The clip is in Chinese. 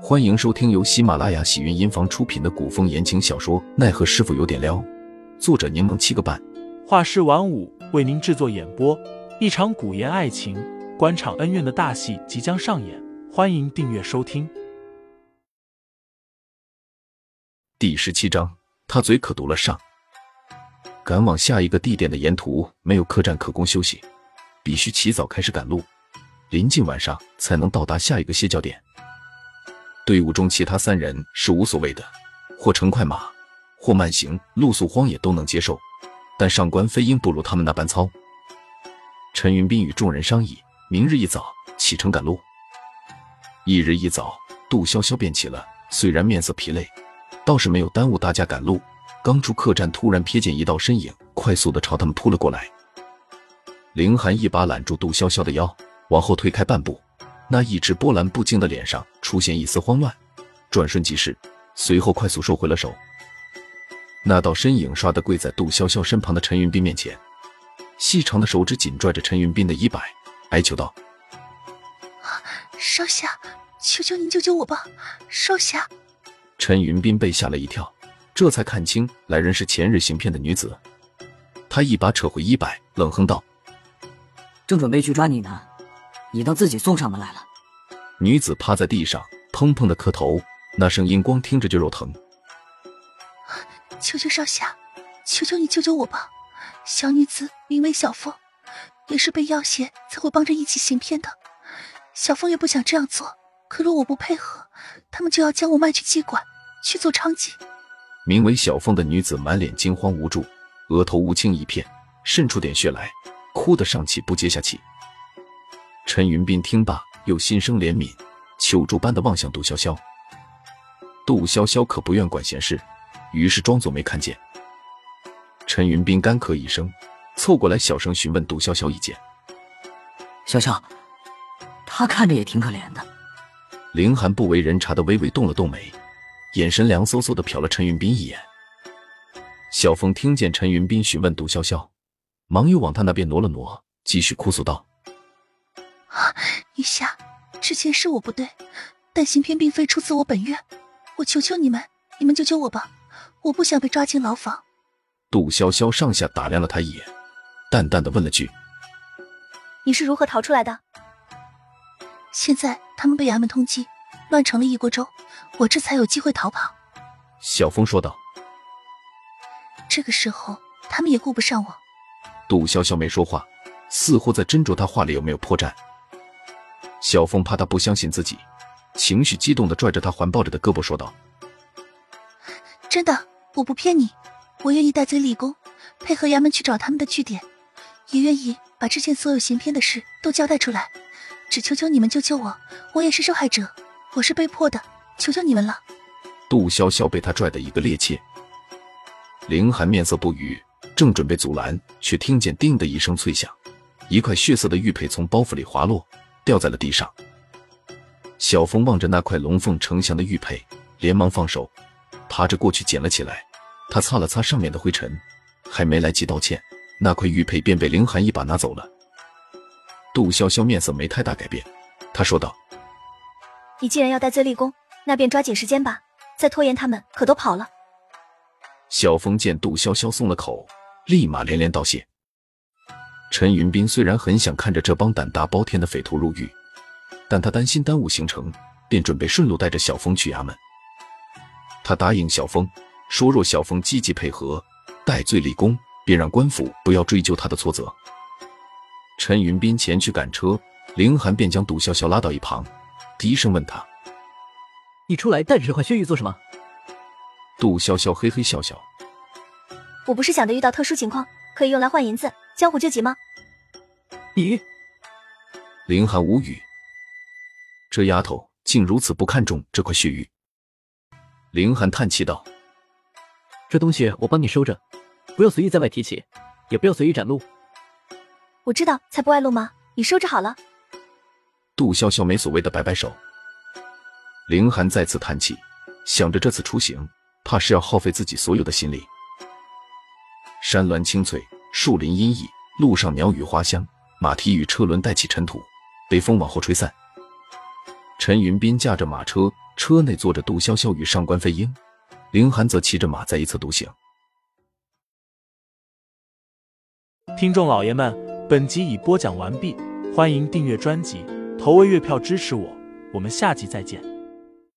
欢迎收听由喜马拉雅喜云音房出品的古风言情小说《奈何师傅有点撩》，作者柠檬七个半，画师晚舞为您制作演播。一场古言爱情、官场恩怨的大戏即将上演，欢迎订阅收听。第十七章，他嘴可毒了上。赶往下一个地点的沿途没有客栈可供休息，必须起早开始赶路，临近晚上才能到达下一个歇脚点。队伍中其他三人是无所谓的，或乘快马，或慢行，露宿荒野都能接受。但上官飞鹰不如他们那般糙。陈云斌与众人商议，明日一早启程赶路。一日一早，杜潇潇便起了，虽然面色疲累，倒是没有耽误大家赶路。刚出客栈，突然瞥见一道身影，快速的朝他们扑了过来。凌寒一把揽住杜潇潇的腰，往后退开半步。那一直波澜不惊的脸上出现一丝慌乱，转瞬即逝，随后快速收回了手。那道身影唰的跪在杜潇潇身旁的陈云斌面前，细长的手指紧拽着陈云斌的衣摆，哀求道：“少侠，求求您救救我吧，少侠！”陈云斌被吓了一跳，这才看清来人是前日行骗的女子。他一把扯回衣摆，冷哼道：“正准备去抓你呢。”你当自己送上门来了？女子趴在地上，砰砰的磕头，那声音光听着就肉疼。求求少侠，求求你救救我吧！小女子名为小凤，也是被要挟才会帮着一起行骗的。小凤也不想这样做，可若我不配合，他们就要将我卖去妓馆去做娼妓。名为小凤的女子满脸惊慌无助，额头乌青一片，渗出点血来，哭得上气不接下气。陈云斌听罢，又心生怜悯，求助般的望向杜潇潇。杜潇潇可不愿管闲事，于是装作没看见。陈云斌干咳一声，凑过来小声询问杜潇潇意见。潇潇，他看着也挺可怜的。凌寒不为人察的微微动了动眉，眼神凉飕飕的瞟了陈云斌一眼。小凤听见陈云斌询问杜潇潇，忙又往他那边挪了挪，继续哭诉道。陛下，之前是我不对，但行骗并非出自我本愿，我求求你们，你们救救我吧！我不想被抓进牢房。杜潇潇上下打量了他一眼，淡淡的问了句：“你是如何逃出来的？”现在他们被衙门通缉，乱成了一锅粥，我这才有机会逃跑。小峰说道。这个时候，他们也顾不上我。杜潇潇没说话，似乎在斟酌他话里有没有破绽。小凤怕他不相信自己，情绪激动的拽着他环抱着的胳膊说道：“真的，我不骗你，我愿意戴罪立功，配合衙门去找他们的据点，也愿意把之前所有行骗的事都交代出来。只求求你们救救我，我也是受害者，我是被迫的，求求你们了。”杜潇潇被他拽得一个趔趄，凌寒面色不语，正准备阻拦，却听见“叮”的一声脆响，一块血色的玉佩从包袱里滑落。掉在了地上。小峰望着那块龙凤呈祥的玉佩，连忙放手，爬着过去捡了起来。他擦了擦上面的灰尘，还没来及道歉，那块玉佩便被凌寒一把拿走了。杜潇潇面色没太大改变，他说道：“你既然要戴罪立功，那便抓紧时间吧，再拖延他们可都跑了。”小峰见杜潇潇松了口，立马连连道谢。陈云斌虽然很想看着这帮胆大包天的匪徒入狱，但他担心耽误行程，便准备顺路带着小峰去衙门。他答应小峰说，若小峰积极配合，戴罪立功，便让官府不要追究他的错责。陈云斌前去赶车，凌寒便将杜潇潇拉到一旁，低声问他：“你出来带着这块血玉做什么？”杜潇潇嘿嘿笑笑：“我不是想着遇到特殊情况，可以用来换银子。”江湖救急吗？你，林寒无语。这丫头竟如此不看重这块血玉。林寒叹气道：“这东西我帮你收着，不要随意在外提起，也不要随意展露。”我知道，才不外露吗？你收着好了。杜潇潇没所谓的摆摆手。林寒再次叹气，想着这次出行，怕是要耗费自己所有的心力。山峦青翠。树林阴翳，路上鸟语花香，马蹄与车轮带起尘土，被风往后吹散。陈云斌驾着马车，车内坐着杜潇潇与上官飞鹰，凌寒则骑着马在一侧独行。听众老爷们，本集已播讲完毕，欢迎订阅专辑，投喂月票支持我，我们下集再见。